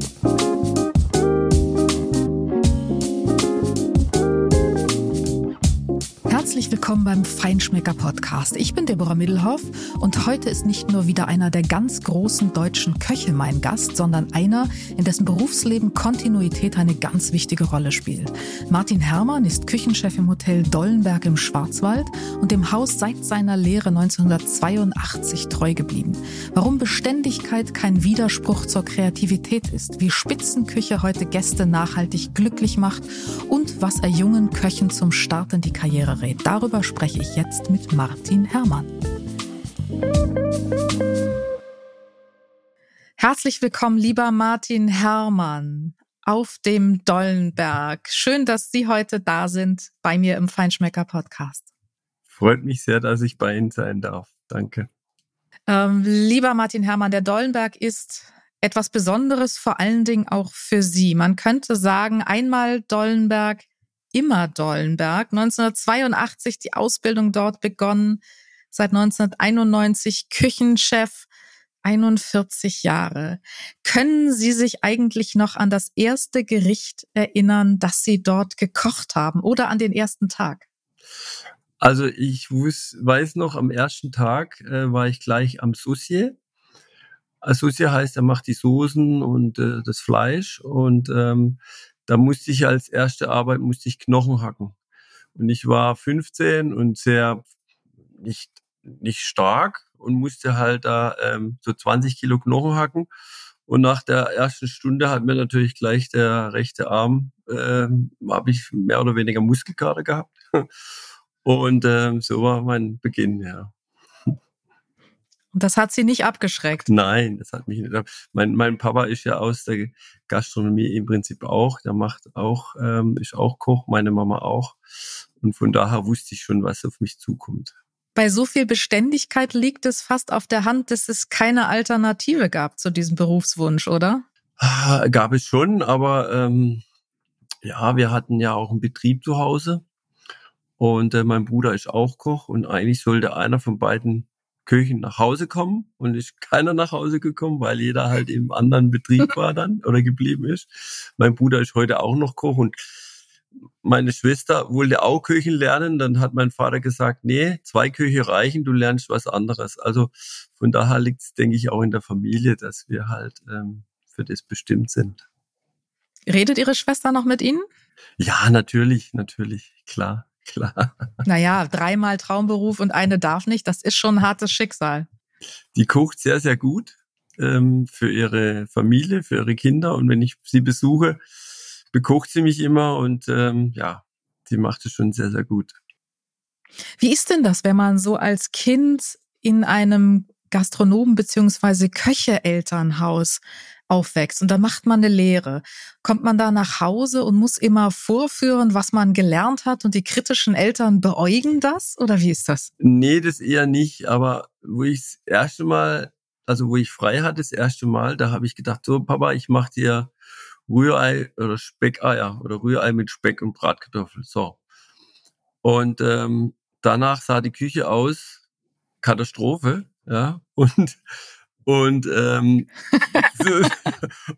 Thank you. Herzlich willkommen beim Feinschmecker Podcast. Ich bin Deborah Middelhoff und heute ist nicht nur wieder einer der ganz großen deutschen Köche mein Gast, sondern einer, in dessen Berufsleben Kontinuität eine ganz wichtige Rolle spielt. Martin Herrmann ist Küchenchef im Hotel Dollenberg im Schwarzwald und dem Haus seit seiner Lehre 1982 treu geblieben. Warum Beständigkeit kein Widerspruch zur Kreativität ist, wie Spitzenküche heute Gäste nachhaltig glücklich macht und was er jungen Köchen zum Start in die Karriere rät. Darüber spreche ich jetzt mit Martin Herrmann. Herzlich willkommen, lieber Martin Herrmann auf dem Dollenberg. Schön, dass Sie heute da sind bei mir im Feinschmecker Podcast. Freut mich sehr, dass ich bei Ihnen sein darf. Danke. Ähm, lieber Martin Herrmann, der Dollenberg ist etwas Besonderes, vor allen Dingen auch für Sie. Man könnte sagen, einmal Dollenberg, immer Dollenberg. 1982 die Ausbildung dort begonnen, seit 1991 Küchenchef, 41 Jahre. Können Sie sich eigentlich noch an das erste Gericht erinnern, das Sie dort gekocht haben oder an den ersten Tag? Also ich wus, weiß noch, am ersten Tag äh, war ich gleich am Saucier. Saucier heißt, er macht die Soßen und äh, das Fleisch und ähm, da musste ich als erste Arbeit musste ich Knochen hacken. Und ich war 15 und sehr nicht, nicht stark und musste halt da ähm, so 20 Kilo Knochen hacken. Und nach der ersten Stunde hat mir natürlich gleich der rechte Arm, ähm, habe ich mehr oder weniger Muskelkater gehabt. Und ähm, so war mein Beginn, ja. Und das hat sie nicht abgeschreckt? Nein, das hat mich nicht abgeschreckt. Mein, mein Papa ist ja aus der Gastronomie im Prinzip auch. Der macht auch, ähm, ist auch Koch, meine Mama auch. Und von daher wusste ich schon, was auf mich zukommt. Bei so viel Beständigkeit liegt es fast auf der Hand, dass es keine Alternative gab zu diesem Berufswunsch, oder? Ah, gab es schon, aber ähm, ja, wir hatten ja auch einen Betrieb zu Hause. Und äh, mein Bruder ist auch Koch und eigentlich sollte einer von beiden Köchen nach Hause kommen und ist keiner nach Hause gekommen, weil jeder halt im anderen Betrieb war dann oder geblieben ist. Mein Bruder ist heute auch noch Koch und meine Schwester wollte auch Köchen lernen. Dann hat mein Vater gesagt, nee, zwei Köche reichen, du lernst was anderes. Also von daher liegt es, denke ich, auch in der Familie, dass wir halt ähm, für das bestimmt sind. Redet Ihre Schwester noch mit Ihnen? Ja, natürlich, natürlich, klar. Klar. Naja, dreimal Traumberuf und eine darf nicht, das ist schon ein hartes Schicksal. Die kocht sehr, sehr gut ähm, für ihre Familie, für ihre Kinder. Und wenn ich sie besuche, bekocht sie mich immer und ähm, ja, sie macht es schon sehr, sehr gut. Wie ist denn das, wenn man so als Kind in einem Gastronomen- beziehungsweise Köche-Elternhaus aufwächst und dann macht man eine Lehre. Kommt man da nach Hause und muss immer vorführen, was man gelernt hat und die kritischen Eltern beäugen das oder wie ist das? Nee, das eher nicht, aber wo ich das erste Mal, also wo ich frei hatte, das erste Mal, da habe ich gedacht, so Papa, ich mache dir Rührei oder Speckeier oder Rührei mit Speck und Bratkartoffeln. So. Und ähm, danach sah die Küche aus, Katastrophe, ja. Und und, ähm, so,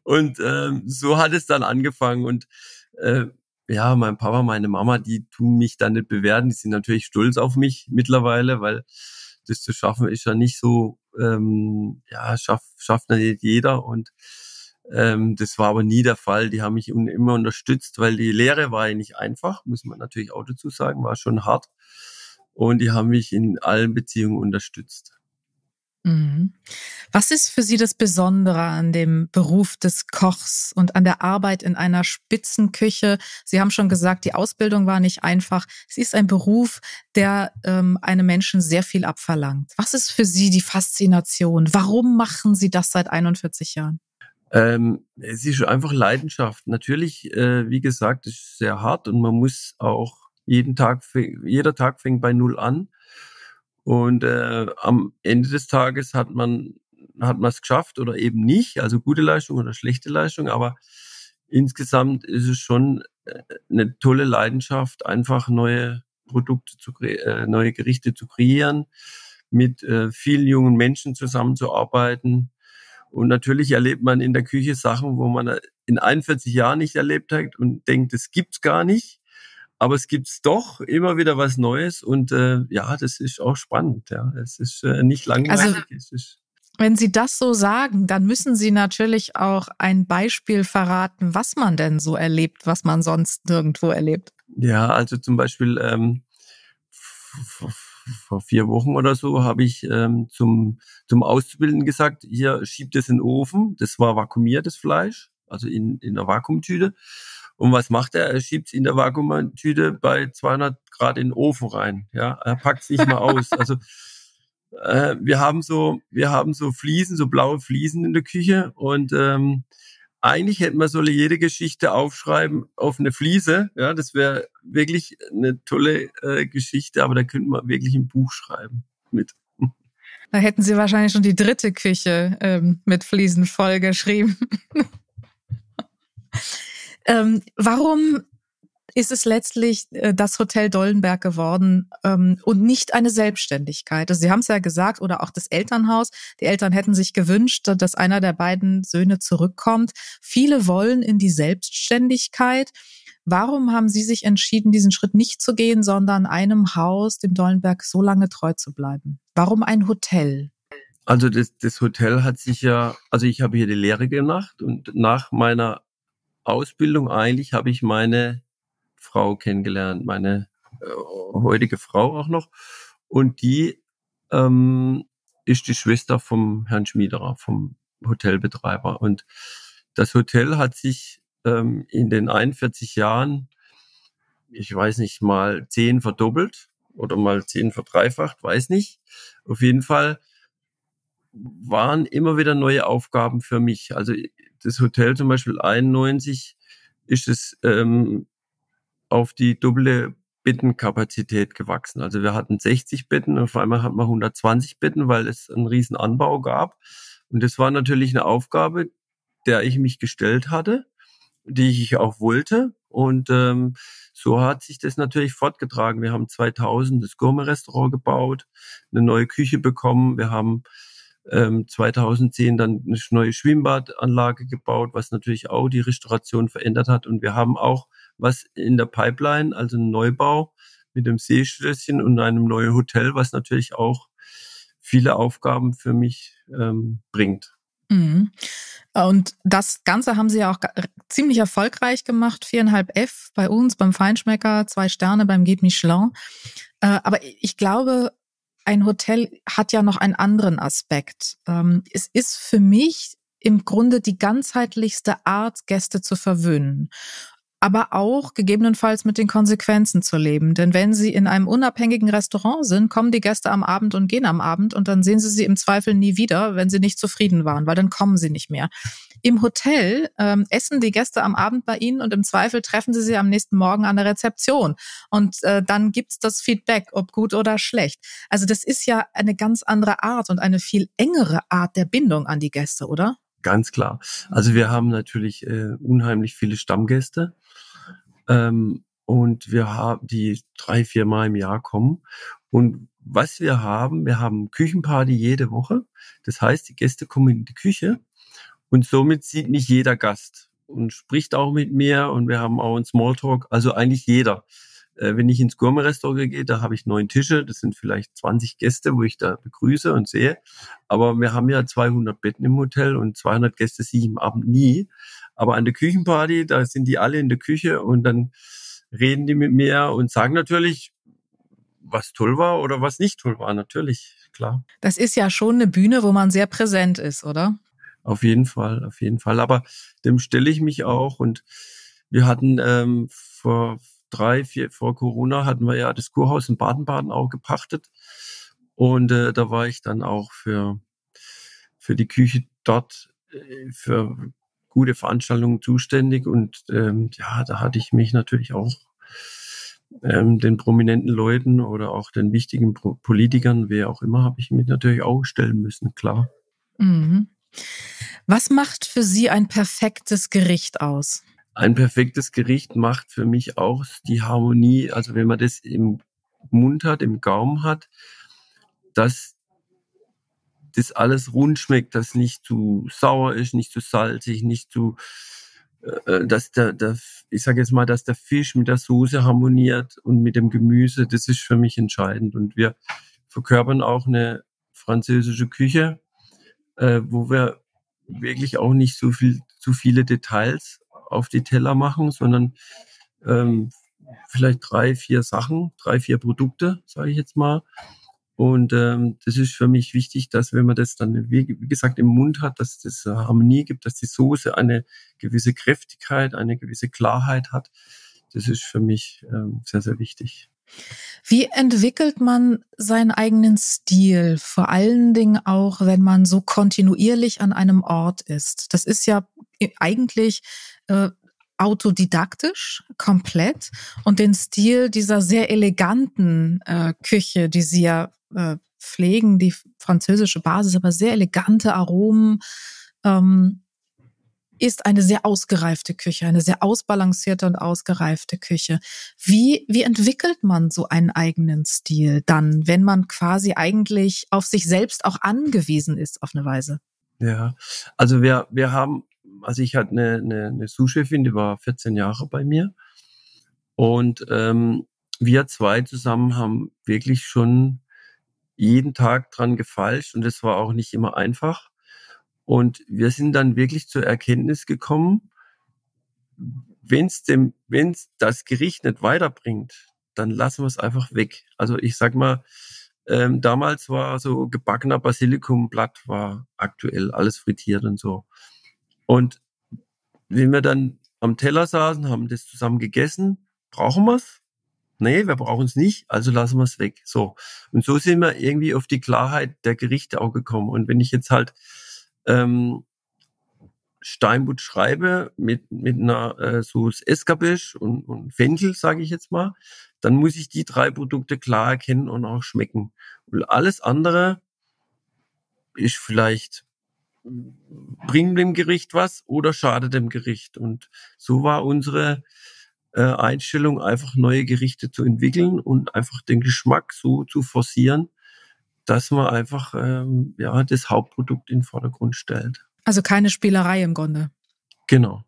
und ähm, so hat es dann angefangen. Und äh, ja, mein Papa, meine Mama, die tun mich dann nicht bewerten. Die sind natürlich stolz auf mich mittlerweile, weil das zu schaffen ist ja nicht so, ähm, ja, schafft, schafft nicht jeder. Und ähm, das war aber nie der Fall. Die haben mich immer unterstützt, weil die Lehre war ja nicht einfach, muss man natürlich auch dazu sagen, war schon hart. Und die haben mich in allen Beziehungen unterstützt. Mhm. Was ist für Sie das Besondere an dem Beruf des Kochs und an der Arbeit in einer Spitzenküche? Sie haben schon gesagt, die Ausbildung war nicht einfach. Sie ist ein Beruf, der ähm, einem Menschen sehr viel abverlangt. Was ist für Sie die Faszination? Warum machen Sie das seit 41 Jahren? Ähm, es ist einfach Leidenschaft. Natürlich, äh, wie gesagt, ist sehr hart und man muss auch jeden Tag, jeder Tag fängt bei Null an. Und äh, am Ende des Tages hat man hat man es geschafft oder eben nicht, also gute Leistung oder schlechte Leistung, aber insgesamt ist es schon äh, eine tolle Leidenschaft, einfach neue Produkte zu äh, neue Gerichte zu kreieren, mit äh, vielen jungen Menschen zusammenzuarbeiten Und natürlich erlebt man in der Küche Sachen, wo man in 41 Jahren nicht erlebt hat und denkt, es gibt's gar nicht. Aber es gibt's doch immer wieder was Neues und äh, ja, das ist auch spannend. Ja, es ist äh, nicht langweilig. Also, es ist wenn Sie das so sagen, dann müssen Sie natürlich auch ein Beispiel verraten, was man denn so erlebt, was man sonst nirgendwo erlebt. Ja, also zum Beispiel ähm, vor vier Wochen oder so habe ich ähm, zum, zum Auszubildenden gesagt, hier schiebt es in den Ofen. Das war vakuumiertes Fleisch, also in, in der Vakuumtüte. Und was macht er? Er schiebt es in der Vakuumtüte bei 200 Grad in den Ofen rein. Ja, er packt es nicht mal aus. Also äh, wir haben so, wir haben so Fliesen, so blaue Fliesen in der Küche und ähm, eigentlich hätten wir solle jede Geschichte aufschreiben auf eine Fliese. Ja, das wäre wirklich eine tolle äh, Geschichte, aber da könnte man wirklich ein Buch schreiben mit. Da hätten Sie wahrscheinlich schon die dritte Küche ähm, mit Fliesen vollgeschrieben. ähm, warum ist es letztlich äh, das Hotel Dollenberg geworden ähm, und nicht eine Selbstständigkeit. Also Sie haben es ja gesagt, oder auch das Elternhaus. Die Eltern hätten sich gewünscht, dass einer der beiden Söhne zurückkommt. Viele wollen in die Selbstständigkeit. Warum haben Sie sich entschieden, diesen Schritt nicht zu gehen, sondern einem Haus, dem Dollenberg, so lange treu zu bleiben? Warum ein Hotel? Also das, das Hotel hat sich ja, also ich habe hier die Lehre gemacht und nach meiner Ausbildung eigentlich habe ich meine Frau kennengelernt, meine äh, heutige Frau auch noch. Und die ähm, ist die Schwester vom Herrn Schmiederer, vom Hotelbetreiber. Und das Hotel hat sich ähm, in den 41 Jahren, ich weiß nicht, mal zehn verdoppelt oder mal zehn verdreifacht, weiß nicht. Auf jeden Fall waren immer wieder neue Aufgaben für mich. Also das Hotel zum Beispiel 91 ist es ähm, auf die doppelte Bettenkapazität gewachsen. Also wir hatten 60 Betten und auf einmal hatten wir 120 Betten, weil es einen riesen Anbau gab. Und das war natürlich eine Aufgabe, der ich mich gestellt hatte, die ich auch wollte. Und ähm, so hat sich das natürlich fortgetragen. Wir haben 2000 das Gourmet-Restaurant gebaut, eine neue Küche bekommen. Wir haben ähm, 2010 dann eine neue Schwimmbadanlage gebaut, was natürlich auch die Restauration verändert hat. Und wir haben auch was in der Pipeline, also ein Neubau mit dem Seeschlösschen und einem neuen Hotel, was natürlich auch viele Aufgaben für mich ähm, bringt. Mhm. Und das Ganze haben Sie ja auch ziemlich erfolgreich gemacht. Viereinhalb F bei uns beim Feinschmecker, zwei Sterne beim Guide Michelin. Äh, aber ich glaube, ein Hotel hat ja noch einen anderen Aspekt. Ähm, es ist für mich im Grunde die ganzheitlichste Art, Gäste zu verwöhnen aber auch gegebenenfalls mit den Konsequenzen zu leben. Denn wenn Sie in einem unabhängigen Restaurant sind, kommen die Gäste am Abend und gehen am Abend und dann sehen Sie sie im Zweifel nie wieder, wenn sie nicht zufrieden waren, weil dann kommen sie nicht mehr. Im Hotel ähm, essen die Gäste am Abend bei Ihnen und im Zweifel treffen Sie sie am nächsten Morgen an der Rezeption. Und äh, dann gibt's das Feedback, ob gut oder schlecht. Also das ist ja eine ganz andere Art und eine viel engere Art der Bindung an die Gäste, oder? Ganz klar. Also wir haben natürlich äh, unheimlich viele Stammgäste. Ähm, und wir haben die drei, vier Mal im Jahr kommen. Und was wir haben, wir haben Küchenparty jede Woche. Das heißt, die Gäste kommen in die Küche und somit sieht mich jeder Gast und spricht auch mit mir und wir haben auch einen Smalltalk, also eigentlich jeder. Äh, wenn ich ins Gourmet-Restaurant gehe, da habe ich neun Tische, das sind vielleicht 20 Gäste, wo ich da begrüße und sehe. Aber wir haben ja 200 Betten im Hotel und 200 Gäste sehe ich im Abend nie. Aber an der Küchenparty, da sind die alle in der Küche und dann reden die mit mir und sagen natürlich, was toll war oder was nicht toll war, natürlich, klar. Das ist ja schon eine Bühne, wo man sehr präsent ist, oder? Auf jeden Fall, auf jeden Fall. Aber dem stelle ich mich auch und wir hatten ähm, vor drei, vier, vor Corona hatten wir ja das Kurhaus in Baden-Baden auch gepachtet. Und äh, da war ich dann auch für, für die Küche dort äh, für gute Veranstaltungen zuständig. Und ähm, ja, da hatte ich mich natürlich auch ähm, den prominenten Leuten oder auch den wichtigen Pro Politikern, wer auch immer, habe ich mich natürlich auch stellen müssen, klar. Mhm. Was macht für Sie ein perfektes Gericht aus? Ein perfektes Gericht macht für mich auch die Harmonie, also wenn man das im Mund hat, im Gaumen hat, dass das alles rund schmeckt, dass nicht zu sauer ist, nicht zu salzig, nicht zu, äh, äh, dass der, der ich sage jetzt mal, dass der Fisch mit der Soße harmoniert und mit dem Gemüse, das ist für mich entscheidend. Und wir verkörpern auch eine französische Küche, äh, wo wir wirklich auch nicht so viel, zu viele Details auf die Teller machen, sondern ähm, vielleicht drei, vier Sachen, drei, vier Produkte, sage ich jetzt mal. Und ähm, das ist für mich wichtig, dass wenn man das dann, wie, gesagt, im Mund hat, dass das Harmonie gibt, dass die Soße eine gewisse Kräftigkeit, eine gewisse Klarheit hat. Das ist für mich ähm, sehr, sehr wichtig. Wie entwickelt man seinen eigenen Stil? Vor allen Dingen auch, wenn man so kontinuierlich an einem Ort ist. Das ist ja eigentlich äh, autodidaktisch komplett und den Stil dieser sehr eleganten äh, Küche, die sie ja äh, pflegen, die französische Basis, aber sehr elegante Aromen, ähm, ist eine sehr ausgereifte Küche, eine sehr ausbalancierte und ausgereifte Küche. Wie, wie entwickelt man so einen eigenen Stil dann, wenn man quasi eigentlich auf sich selbst auch angewiesen ist auf eine Weise? Ja, also wir, wir haben, also ich hatte eine, eine, eine Sous-Chefin, die war 14 Jahre bei mir und ähm, wir zwei zusammen haben wirklich schon jeden Tag dran gefalscht und es war auch nicht immer einfach. Und wir sind dann wirklich zur Erkenntnis gekommen, wenn es das Gericht nicht weiterbringt, dann lassen wir es einfach weg. Also ich sag mal, ähm, damals war so gebackener Basilikumblatt war aktuell alles frittiert und so. Und wenn wir dann am Teller saßen, haben das zusammen gegessen, brauchen wir's? Nee, wir brauchen es nicht, also lassen wir es weg. So. Und so sind wir irgendwie auf die Klarheit der Gerichte auch gekommen. Und wenn ich jetzt halt ähm, Steinbutt schreibe mit, mit einer äh, Sauce Escabeche und, und Fenchel, sage ich jetzt mal, dann muss ich die drei Produkte klar erkennen und auch schmecken. Und alles andere ist vielleicht bringt dem Gericht was oder schadet dem Gericht. Und so war unsere äh, Einstellung, einfach neue Gerichte zu entwickeln und einfach den Geschmack so zu forcieren, dass man einfach ähm, ja das Hauptprodukt in den Vordergrund stellt. Also keine Spielerei im Grunde. Genau.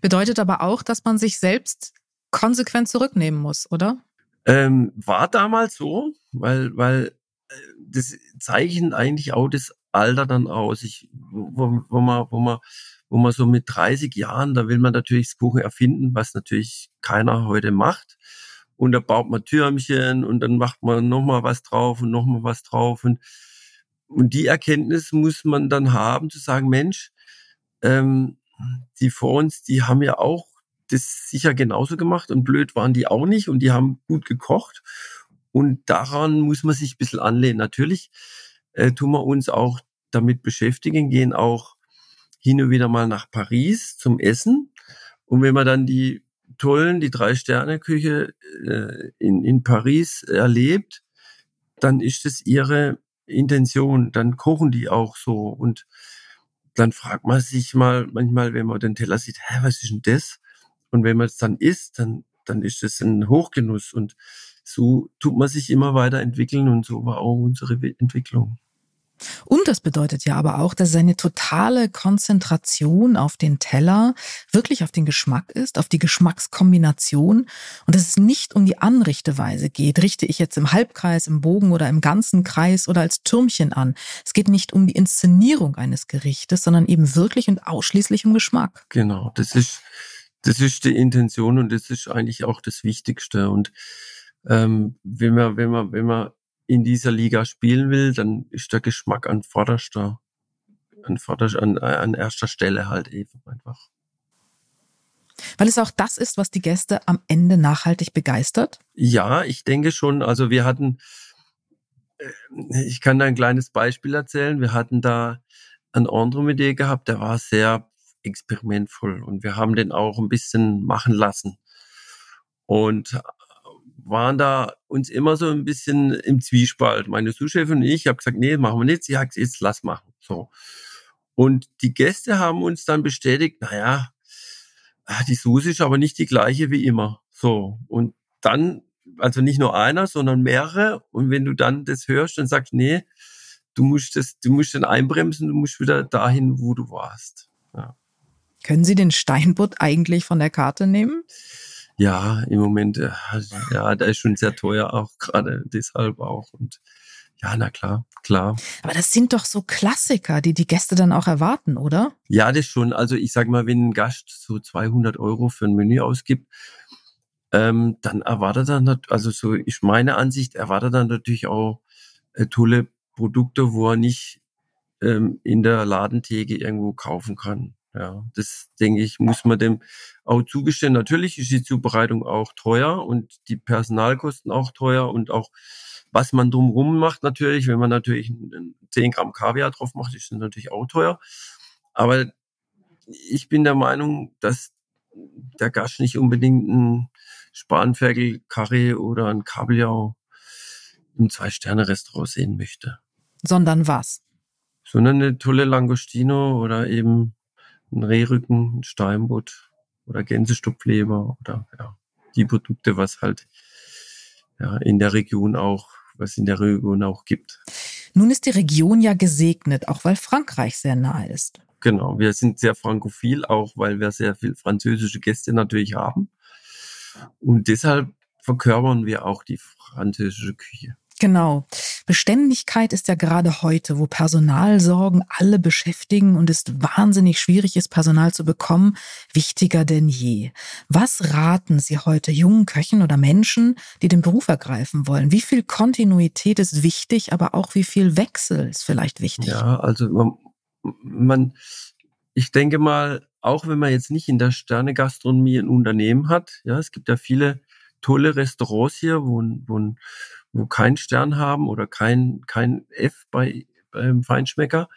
Bedeutet aber auch, dass man sich selbst konsequent zurücknehmen muss, oder? Ähm, war damals so, weil, weil äh, das zeichnet eigentlich auch das Alter dann aus. Ich, wo, wo man, wo man, wo man so mit 30 Jahren, da will man natürlich das Kuchen erfinden, was natürlich keiner heute macht und da baut man Türmchen und dann macht man nochmal was drauf und nochmal was drauf und, und die Erkenntnis muss man dann haben, zu sagen, Mensch, ähm, die vor uns, die haben ja auch das sicher genauso gemacht und blöd waren die auch nicht und die haben gut gekocht und daran muss man sich ein bisschen anlehnen. Natürlich äh, tun wir uns auch damit beschäftigen, gehen auch hin und wieder mal nach Paris zum Essen und wenn man dann die tollen, die Drei-Sterne-Küche äh, in, in Paris erlebt, dann ist es ihre Intention, dann kochen die auch so und dann fragt man sich mal manchmal, wenn man den Teller sieht, hä, was ist denn das? Und wenn man es dann isst, dann, dann ist es ein Hochgenuss und so tut man sich immer weiter entwickeln und so war auch unsere Entwicklung. Und das bedeutet ja aber auch, dass seine totale Konzentration auf den Teller wirklich auf den Geschmack ist, auf die Geschmackskombination und dass es nicht um die Anrichteweise geht. Richte ich jetzt im Halbkreis, im Bogen oder im ganzen Kreis oder als Türmchen an. Es geht nicht um die Inszenierung eines Gerichtes, sondern eben wirklich und ausschließlich um Geschmack. Genau, das ist, das ist die Intention und das ist eigentlich auch das Wichtigste. Und ähm, wenn man, wenn man, wenn man in dieser Liga spielen will, dann ist der Geschmack an vorderster, an, vorderster, an, an erster Stelle halt eben einfach. Weil es auch das ist, was die Gäste am Ende nachhaltig begeistert? Ja, ich denke schon. Also wir hatten, äh, ich kann da ein kleines Beispiel erzählen. Wir hatten da einen Andromedé gehabt, der war sehr experimentvoll und wir haben den auch ein bisschen machen lassen. Und waren da uns immer so ein bisschen im Zwiespalt. Meine Sous-Chefin und ich habe gesagt, nee, machen wir nicht. Sie hat gesagt, jetzt lass machen. So. Und die Gäste haben uns dann bestätigt, naja, ah, die Soße ist aber nicht die gleiche wie immer. So. Und dann, also nicht nur einer, sondern mehrere. Und wenn du dann das hörst und sagst, nee, du musst das, du musst dann einbremsen, du musst wieder dahin, wo du warst. Ja. Können Sie den Steinbutt eigentlich von der Karte nehmen? Ja, im Moment, äh, ja, der ist schon sehr teuer, auch gerade deshalb auch. Und ja, na klar, klar. Aber das sind doch so Klassiker, die die Gäste dann auch erwarten, oder? Ja, das schon. Also ich sag mal, wenn ein Gast so 200 Euro für ein Menü ausgibt, ähm, dann erwartet er, also so ist meine Ansicht, erwartet er natürlich auch äh, tolle Produkte, wo er nicht ähm, in der Ladentheke irgendwo kaufen kann. Ja, das denke ich, muss man dem auch zugestehen. Natürlich ist die Zubereitung auch teuer und die Personalkosten auch teuer und auch was man drumherum macht natürlich, wenn man natürlich 10 Gramm Kaviar drauf macht, ist das natürlich auch teuer. Aber ich bin der Meinung, dass der Gast nicht unbedingt ein Spanferkel, Karre oder ein Kabeljau im Zwei-Sterne-Restaurant sehen möchte. Sondern was? Sondern eine tolle Langostino oder eben ein Rehrücken, ein Steinbutt oder Gänsestupfleber oder ja, die Produkte, was halt ja, in der Region auch, was in der Region auch gibt. Nun ist die Region ja gesegnet, auch weil Frankreich sehr nahe ist. Genau, wir sind sehr frankophil, auch weil wir sehr viel französische Gäste natürlich haben. Und deshalb verkörpern wir auch die französische Küche. Genau. Beständigkeit ist ja gerade heute, wo Personalsorgen alle beschäftigen und es wahnsinnig schwierig ist, Personal zu bekommen, wichtiger denn je. Was raten Sie heute jungen Köchen oder Menschen, die den Beruf ergreifen wollen? Wie viel Kontinuität ist wichtig, aber auch wie viel Wechsel ist vielleicht wichtig? Ja, also man, man ich denke mal, auch wenn man jetzt nicht in der Sterne-Gastronomie ein Unternehmen hat, ja, es gibt ja viele tolle Restaurants hier, wo, wo, wo kein Stern haben oder kein, kein F bei, beim Feinschmecker.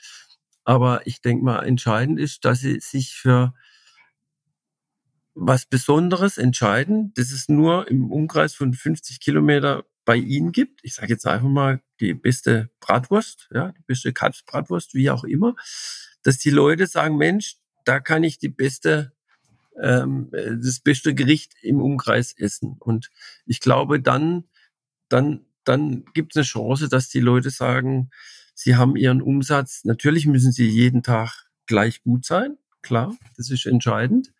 Aber ich denke mal, entscheidend ist, dass sie sich für was Besonderes entscheiden, das es nur im Umkreis von 50 Kilometer bei ihnen gibt. Ich sage jetzt einfach mal die beste Bratwurst, ja, die beste Kalbsbratwurst, wie auch immer, dass die Leute sagen, Mensch, da kann ich die beste ähm, das beste Gericht im Umkreis essen. Und ich glaube, dann, dann, dann gibt es eine Chance, dass die Leute sagen, sie haben ihren Umsatz. Natürlich müssen sie jeden Tag gleich gut sein, klar, das ist entscheidend.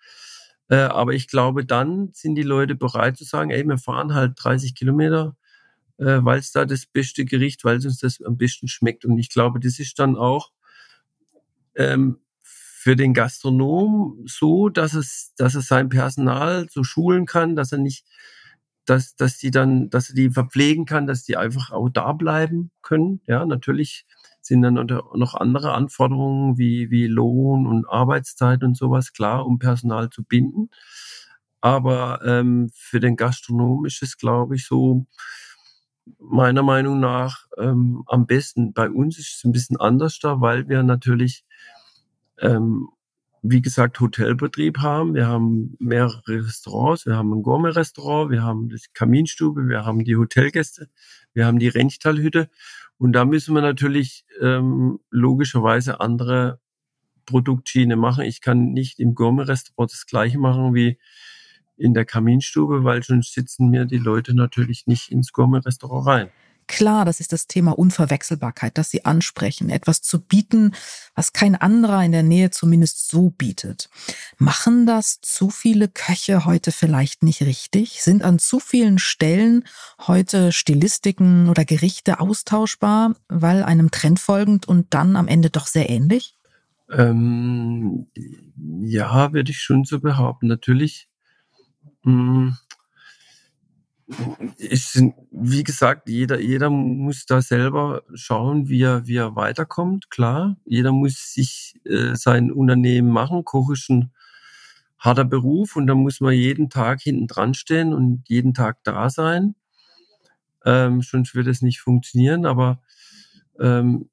Äh, aber ich glaube, dann sind die Leute bereit zu sagen, ey, wir fahren halt 30 Kilometer, äh, weil es da das beste Gericht, weil es uns das am besten schmeckt. Und ich glaube, das ist dann auch ähm, für den Gastronom so, dass es, dass es sein Personal so schulen kann, dass er nicht, dass, dass die dann, dass er die verpflegen kann, dass die einfach auch da bleiben können. Ja, natürlich sind dann noch andere Anforderungen wie, wie Lohn und Arbeitszeit und sowas klar, um Personal zu binden. Aber ähm, für den Gastronom ist es, glaube ich, so meiner Meinung nach ähm, am besten. Bei uns ist es ein bisschen anders da, weil wir natürlich ähm, wie gesagt, Hotelbetrieb haben. Wir haben mehrere Restaurants. Wir haben ein Gourmet-Restaurant, wir haben die Kaminstube, wir haben die Hotelgäste, wir haben die Renchtalhütte. Und da müssen wir natürlich ähm, logischerweise andere Produktschiene machen. Ich kann nicht im Gourmet-Restaurant das gleiche machen wie in der Kaminstube, weil sonst sitzen mir die Leute natürlich nicht ins Gourmet-Restaurant rein. Klar, das ist das Thema Unverwechselbarkeit, das Sie ansprechen, etwas zu bieten, was kein anderer in der Nähe zumindest so bietet. Machen das zu viele Köche heute vielleicht nicht richtig? Sind an zu vielen Stellen heute Stilistiken oder Gerichte austauschbar, weil einem Trend folgend und dann am Ende doch sehr ähnlich? Ähm, ja, würde ich schon so behaupten. Natürlich. Mh, ist, wie gesagt, jeder, jeder muss da selber schauen, wie er, wie er weiterkommt. Klar, jeder muss sich äh, sein Unternehmen machen. Koch ist ein harter Beruf und da muss man jeden Tag hinten dran stehen und jeden Tag da sein. Ähm, sonst wird es nicht funktionieren. Aber ähm,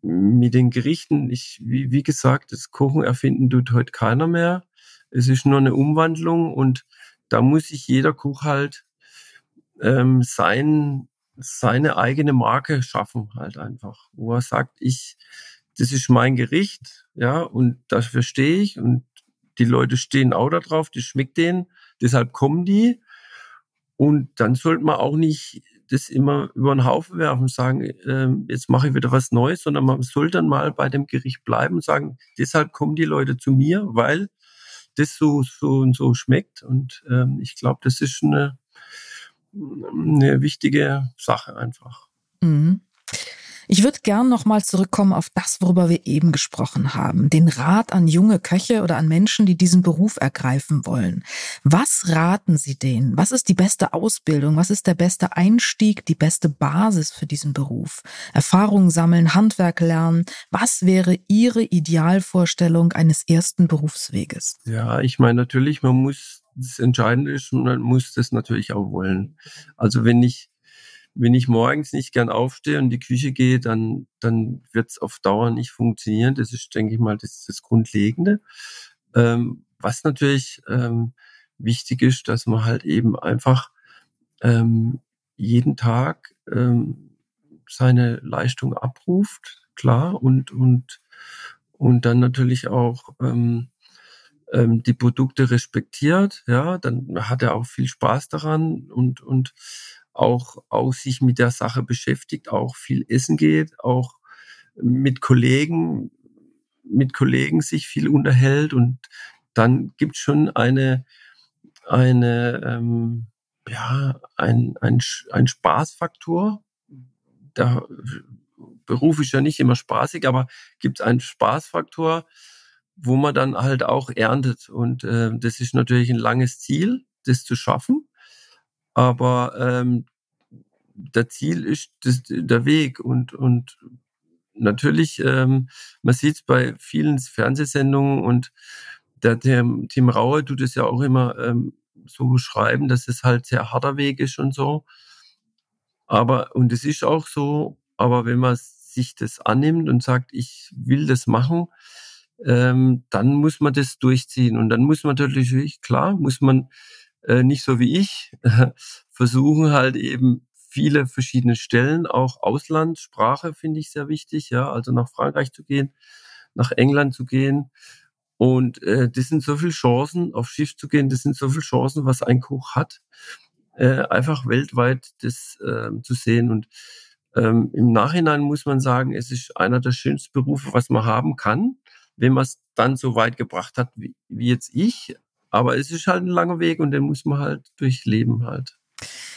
mit den Gerichten, ich, wie, wie gesagt, das Kochen erfinden tut heute keiner mehr. Es ist nur eine Umwandlung und da muss sich jeder Koch halt ähm, sein, seine eigene Marke schaffen halt einfach, wo er sagt, ich, das ist mein Gericht, ja, und dafür stehe ich und die Leute stehen auch da drauf, das schmeckt denen, deshalb kommen die und dann sollte man auch nicht das immer über den Haufen werfen sagen, äh, jetzt mache ich wieder was Neues, sondern man soll dann mal bei dem Gericht bleiben und sagen, deshalb kommen die Leute zu mir, weil das so, so und so schmeckt. Und ähm, ich glaube, das ist eine, eine wichtige Sache einfach. Mhm. Ich würde gern nochmal zurückkommen auf das, worüber wir eben gesprochen haben. Den Rat an junge Köche oder an Menschen, die diesen Beruf ergreifen wollen. Was raten Sie denen? Was ist die beste Ausbildung? Was ist der beste Einstieg, die beste Basis für diesen Beruf? Erfahrungen sammeln, Handwerk lernen. Was wäre Ihre Idealvorstellung eines ersten Berufsweges? Ja, ich meine natürlich, man muss, das Entscheidende ist, man muss das natürlich auch wollen. Also wenn ich wenn ich morgens nicht gern aufstehe und in die Küche gehe, dann, dann wird es auf Dauer nicht funktionieren. Das ist, denke ich mal, das, das Grundlegende. Ähm, was natürlich ähm, wichtig ist, dass man halt eben einfach ähm, jeden Tag ähm, seine Leistung abruft, klar, und, und, und dann natürlich auch ähm, ähm, die Produkte respektiert, ja, dann hat er auch viel Spaß daran und, und auch, auch sich mit der Sache beschäftigt, auch viel essen geht, auch mit Kollegen, mit Kollegen sich viel unterhält und dann gibt schon eine, eine, ähm, ja, ein, ein, ein Spaßfaktor. Der Beruf ist ja nicht immer spaßig, aber gibt einen Spaßfaktor, wo man dann halt auch erntet. Und äh, das ist natürlich ein langes Ziel, das zu schaffen. Aber ähm, der Ziel ist das, der Weg und, und natürlich, ähm, man sieht es bei vielen Fernsehsendungen und der Tim, Tim Rauer tut es ja auch immer ähm, so beschreiben, dass es halt sehr harter Weg ist und so. Aber, und es ist auch so, aber wenn man sich das annimmt und sagt, ich will das machen, ähm, dann muss man das durchziehen. Und dann muss man natürlich, klar, muss man äh, nicht so wie ich, versuchen halt eben viele verschiedene Stellen, auch Ausland, Sprache finde ich sehr wichtig, ja, also nach Frankreich zu gehen, nach England zu gehen. Und äh, das sind so viele Chancen, auf Schiff zu gehen, das sind so viele Chancen, was ein Koch hat, äh, einfach weltweit das äh, zu sehen. Und ähm, im Nachhinein muss man sagen, es ist einer der schönsten Berufe, was man haben kann, wenn man es dann so weit gebracht hat, wie, wie jetzt ich. Aber es ist halt ein langer Weg und den muss man halt durchleben halt.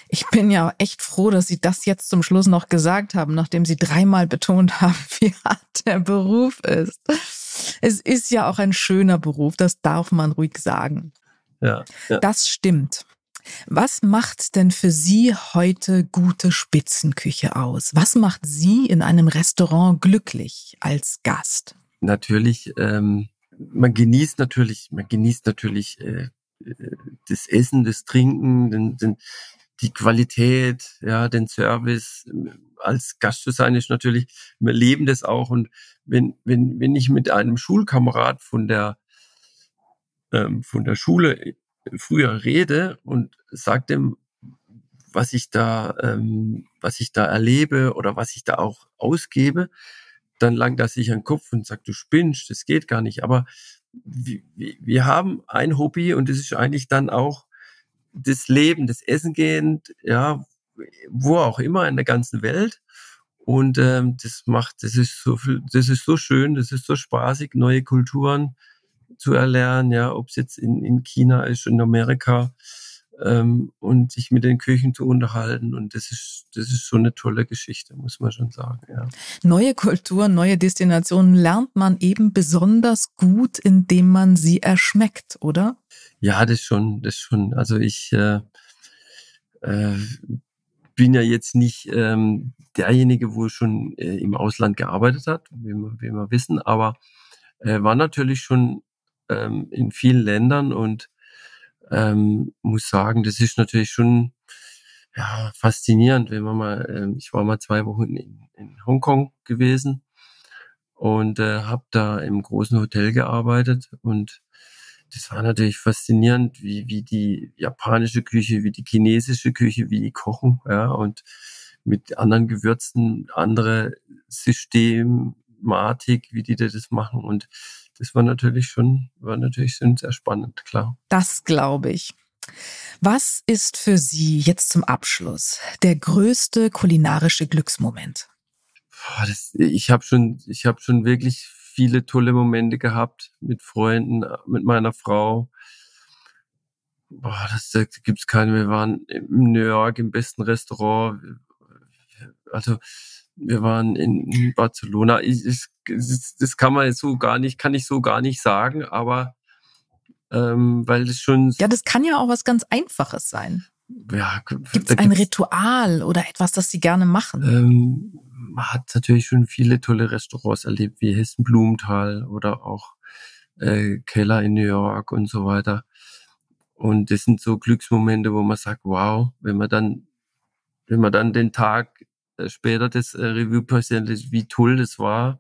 Ich bin ja echt froh, dass Sie das jetzt zum Schluss noch gesagt haben, nachdem Sie dreimal betont haben, wie hart der Beruf ist. Es ist ja auch ein schöner Beruf, das darf man ruhig sagen. Ja, ja. Das stimmt. Was macht denn für Sie heute gute Spitzenküche aus? Was macht Sie in einem Restaurant glücklich als Gast? Natürlich, ähm, man genießt natürlich, man genießt natürlich äh, das Essen, das Trinken, den, den, die Qualität, ja, den Service. Als Gast zu sein ist natürlich, wir leben das auch. Und wenn, wenn, wenn ich mit einem Schulkamerad von der, ähm, von der Schule früher rede und sage dem, was ich da, ähm, was ich da erlebe oder was ich da auch ausgebe, dann langt er sich an den Kopf und sagt, du spinnst, das geht gar nicht. Aber wir, wir haben ein Hobby und das ist eigentlich dann auch das Leben, das Essen gehen, ja, wo auch immer in der ganzen Welt. Und ähm, das macht, das ist so viel, das ist so schön, das ist so spaßig, neue Kulturen zu erlernen, ja, ob es jetzt in, in China ist, in Amerika ähm, und sich mit den Küchen zu unterhalten. Und das ist, das ist so eine tolle Geschichte, muss man schon sagen. Ja. Neue Kulturen, neue Destinationen lernt man eben besonders gut, indem man sie erschmeckt, oder? Ja, das schon, das schon. Also ich äh, äh, bin ja jetzt nicht ähm, derjenige, wo schon äh, im Ausland gearbeitet hat, wie wir, wie wir wissen, aber äh, war natürlich schon ähm, in vielen Ländern und ähm, muss sagen, das ist natürlich schon ja, faszinierend, wenn man mal, äh, ich war mal zwei Wochen in, in Hongkong gewesen und äh, habe da im großen Hotel gearbeitet und das war natürlich faszinierend, wie, wie die japanische Küche, wie die chinesische Küche, wie die kochen, ja, und mit anderen Gewürzen, andere Systematik, wie die das machen. Und das war natürlich schon, war natürlich schon sehr spannend, klar. Das glaube ich. Was ist für Sie jetzt zum Abschluss der größte kulinarische Glücksmoment? Boah, das, ich habe schon, ich habe schon wirklich viele tolle Momente gehabt mit Freunden, mit meiner Frau. Boah, das, da gibt's keine. Wir waren in New York im besten Restaurant. Also wir waren in Barcelona. Ich, ich, das kann man so gar nicht, kann ich so gar nicht sagen, aber ähm, weil es schon. Ja, das kann ja auch was ganz Einfaches sein. Ja, gibt es ein Ritual oder etwas, das Sie gerne machen? Ähm, man hat natürlich schon viele tolle Restaurants erlebt, wie Hessen Blumenthal oder auch äh, Keller in New York und so weiter. Und das sind so Glücksmomente, wo man sagt, wow, wenn man dann, wenn man dann den Tag später das äh, Review passiert, wie toll das war,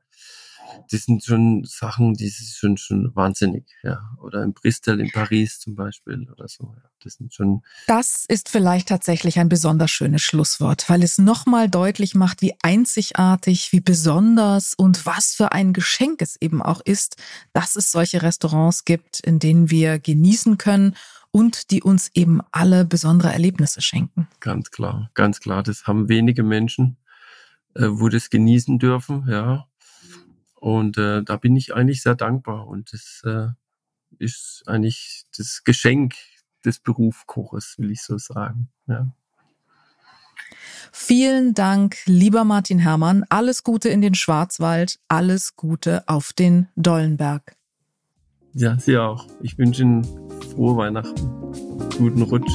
das sind schon Sachen, die sind schon, schon wahnsinnig, ja. Oder in Bristol, in Paris zum Beispiel oder so. Ja. Das sind schon. Das ist vielleicht tatsächlich ein besonders schönes Schlusswort, weil es nochmal deutlich macht, wie einzigartig, wie besonders und was für ein Geschenk es eben auch ist, dass es solche Restaurants gibt, in denen wir genießen können und die uns eben alle besondere Erlebnisse schenken. Ganz klar, ganz klar. Das haben wenige Menschen, äh, wo das genießen dürfen, ja. Und äh, da bin ich eigentlich sehr dankbar. Und das äh, ist eigentlich das Geschenk des Berufskoches, will ich so sagen. Ja. Vielen Dank, lieber Martin Herrmann. Alles Gute in den Schwarzwald, alles Gute auf den Dollenberg. Ja, Sie auch. Ich wünsche Ihnen frohe Weihnachten, guten Rutsch.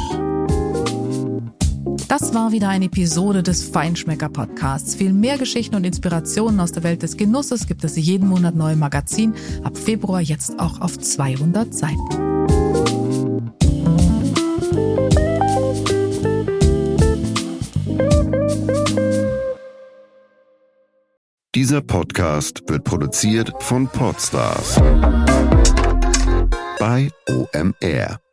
Das war wieder eine Episode des Feinschmecker Podcasts. Viel mehr Geschichten und Inspirationen aus der Welt des Genusses gibt es jeden Monat neu im Magazin. Ab Februar jetzt auch auf 200 Seiten. Dieser Podcast wird produziert von Podstars bei OMR.